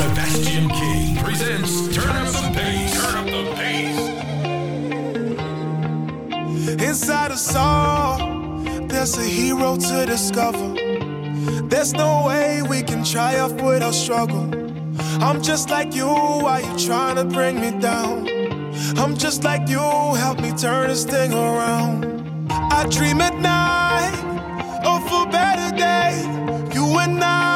Sebastian King presents Turn Up the pace. Turn Up the pace. Inside us all, there's a hero to discover. There's no way we can triumph without struggle. I'm just like you, why you trying to bring me down? I'm just like you, help me turn this thing around. I dream at night of a better day. You and I.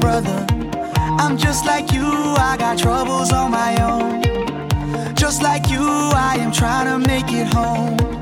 brother. I'm just like you, I got troubles on my own. Just like you, I am trying to make it home.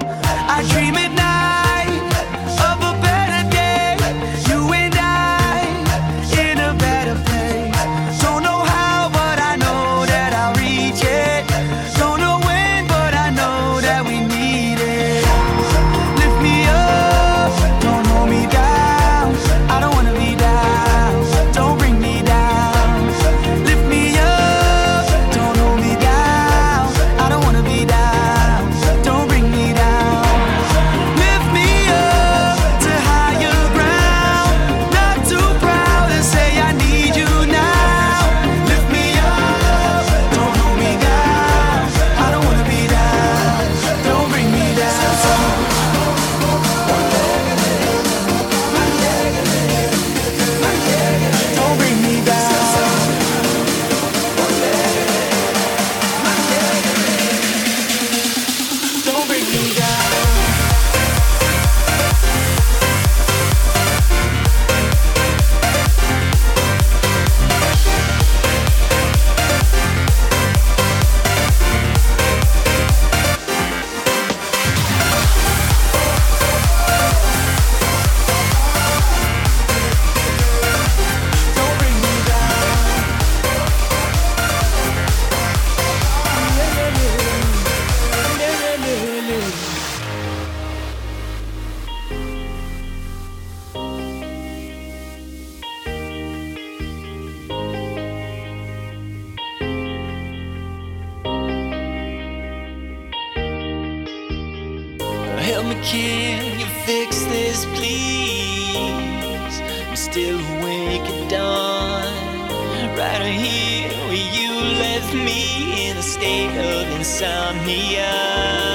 out of here where you left me in a state of insomnia.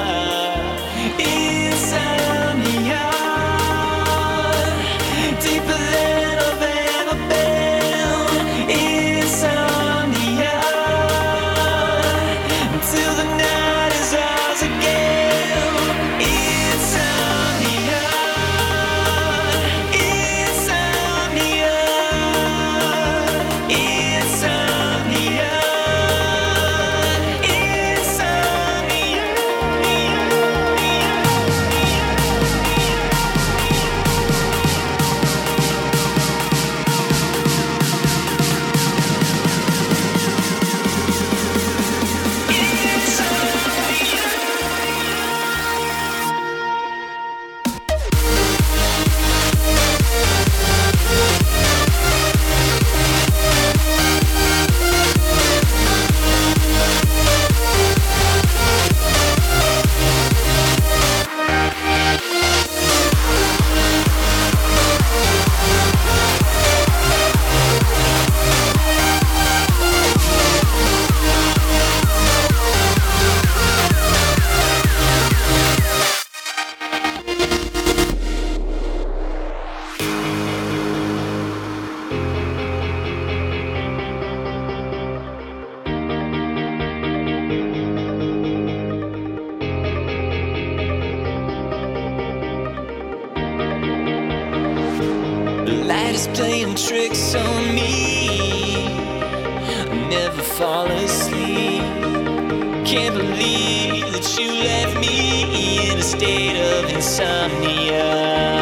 Insomnia.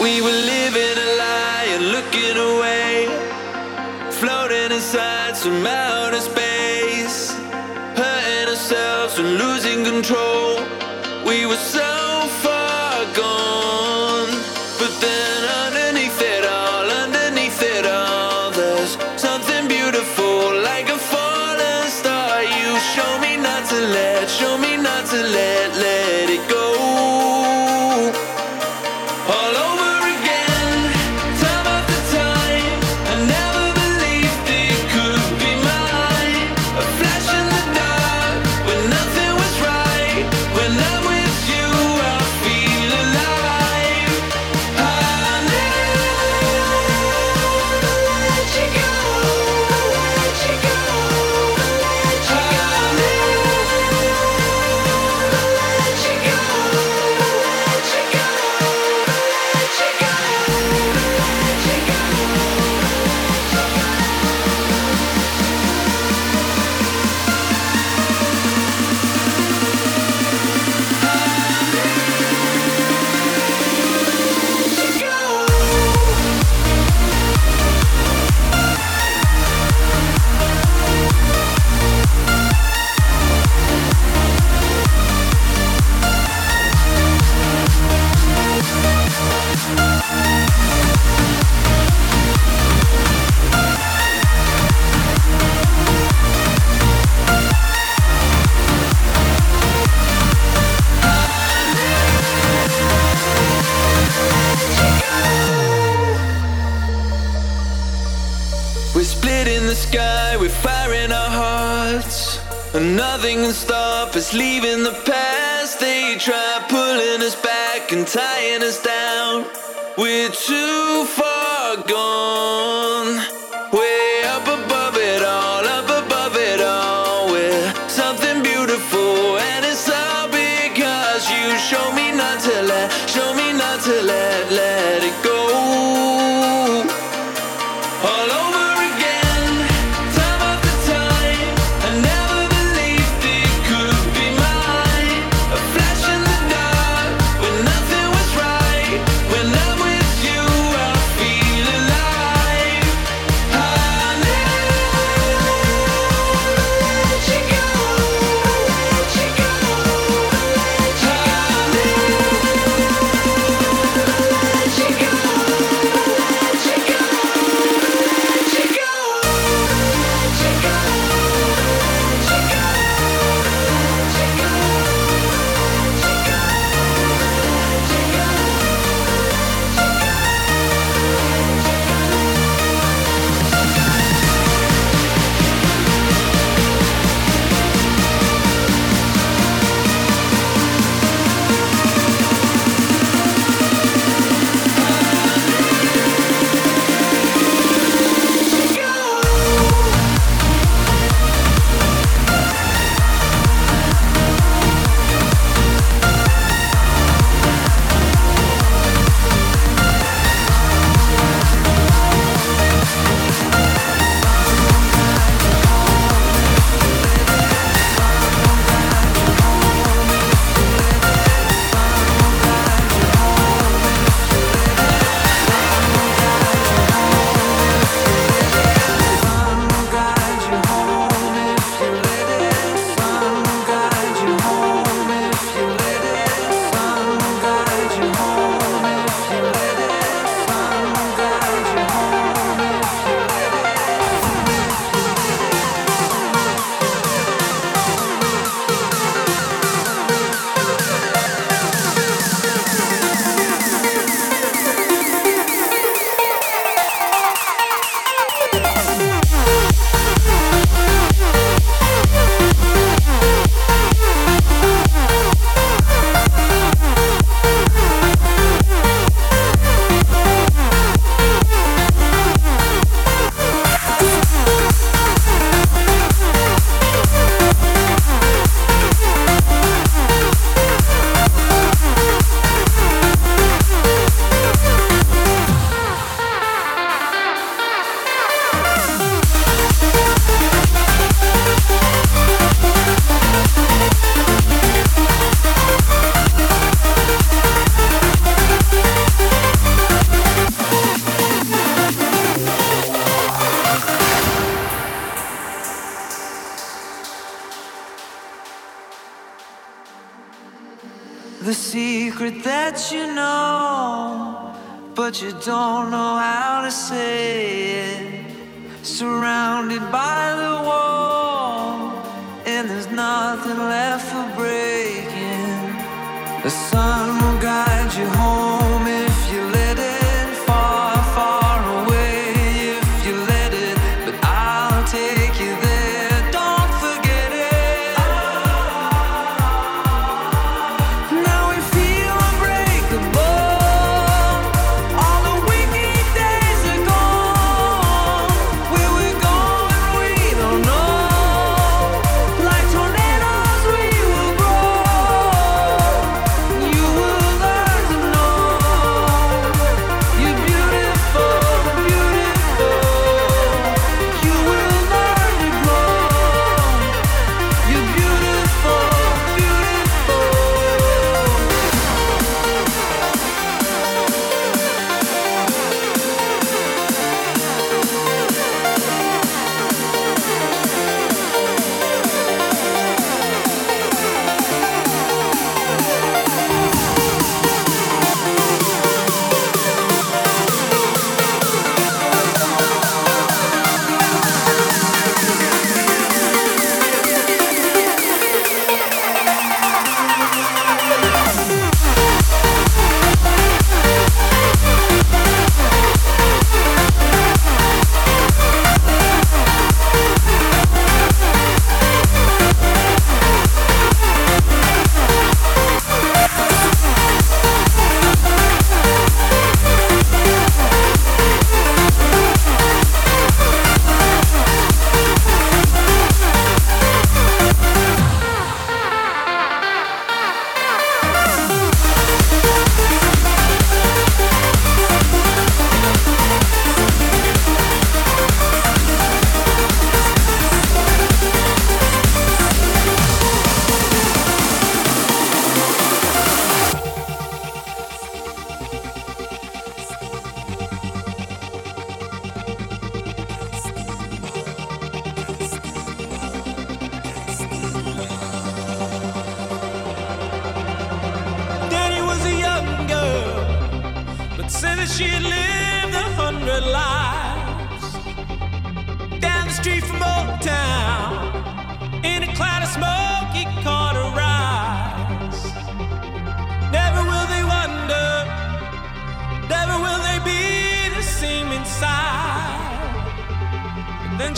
We were living a lie and looking away, floating inside some outer space, hurting ourselves and losing control. We were. So We're split in the sky, we're firing our hearts. And nothing can stop us leaving the past. They try pulling us back and tying us down. We're too far gone.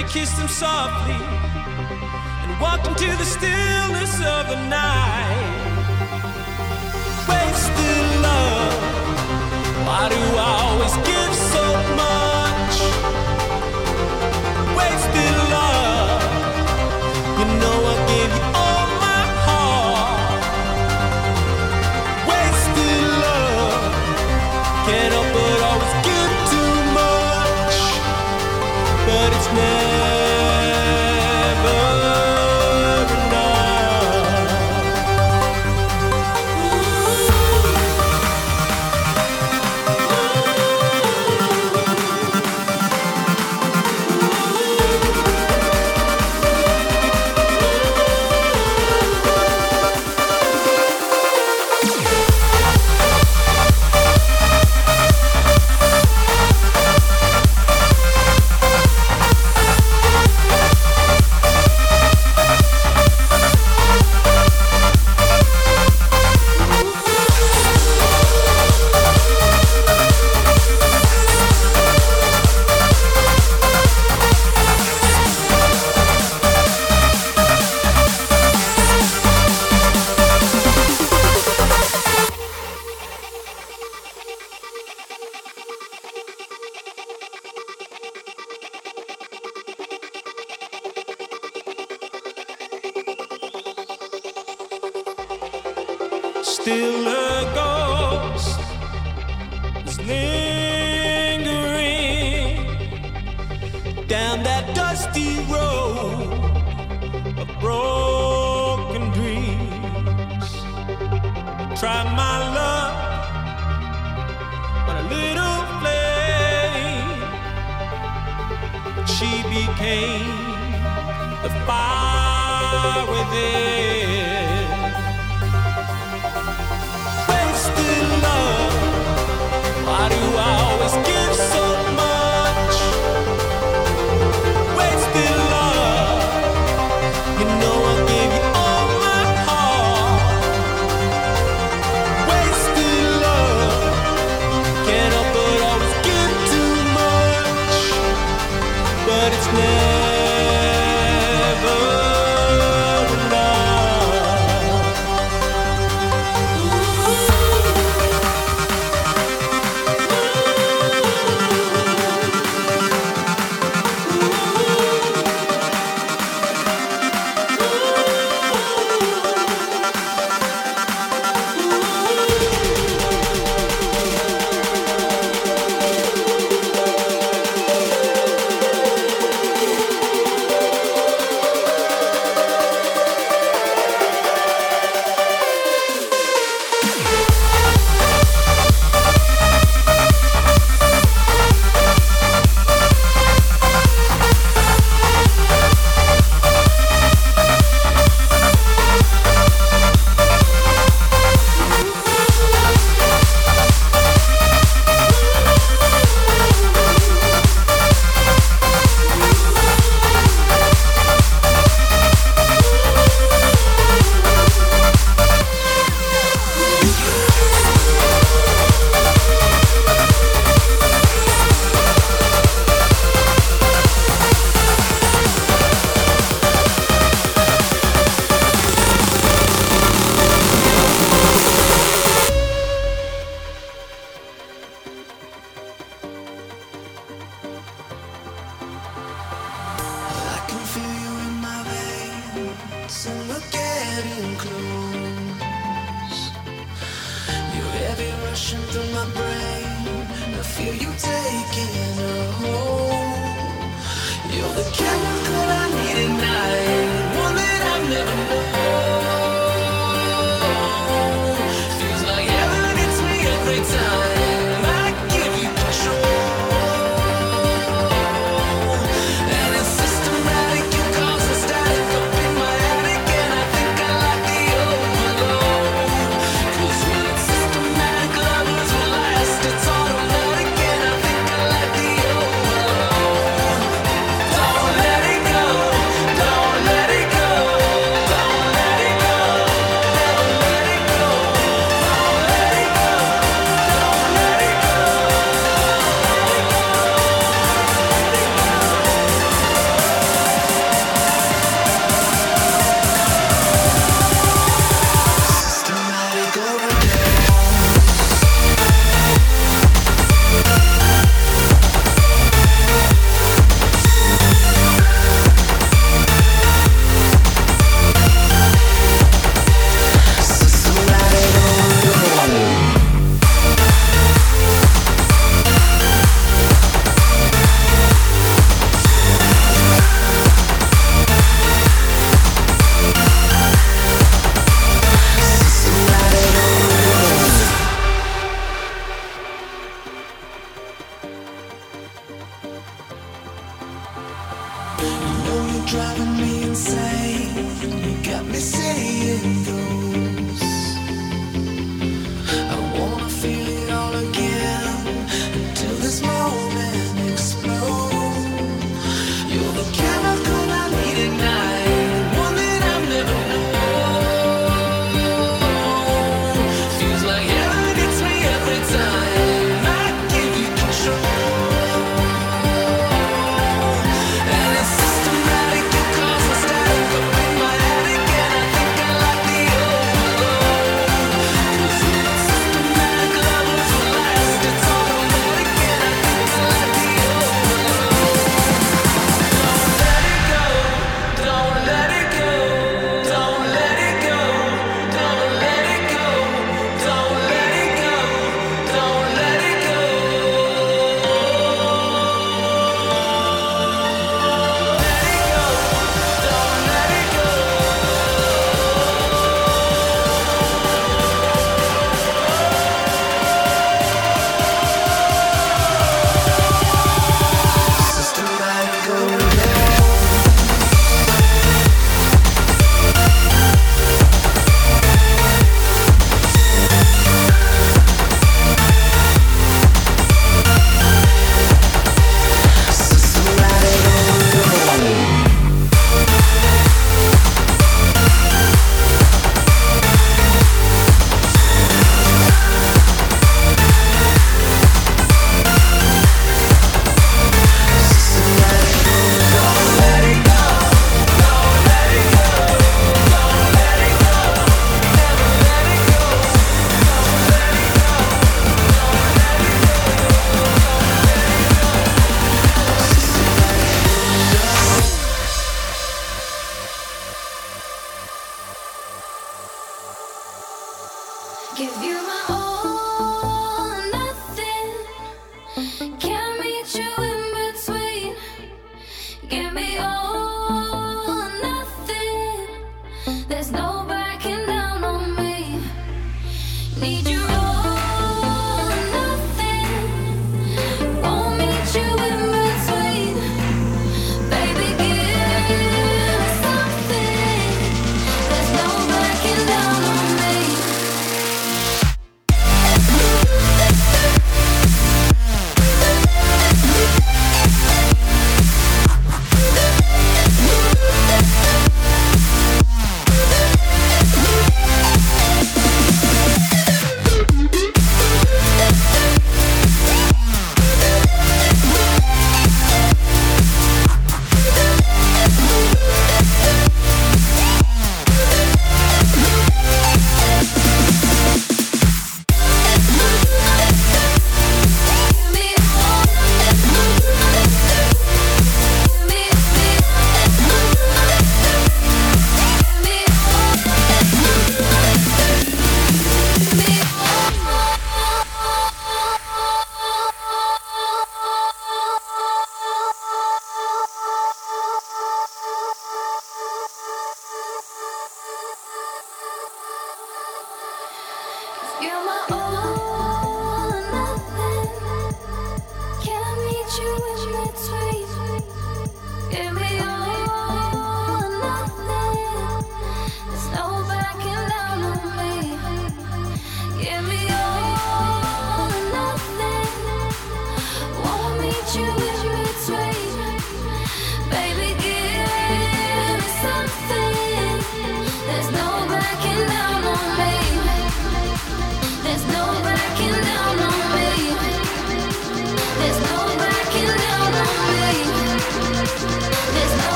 she kissed him softly and walked into the stillness of the night. Wasted love, why do I always give so much?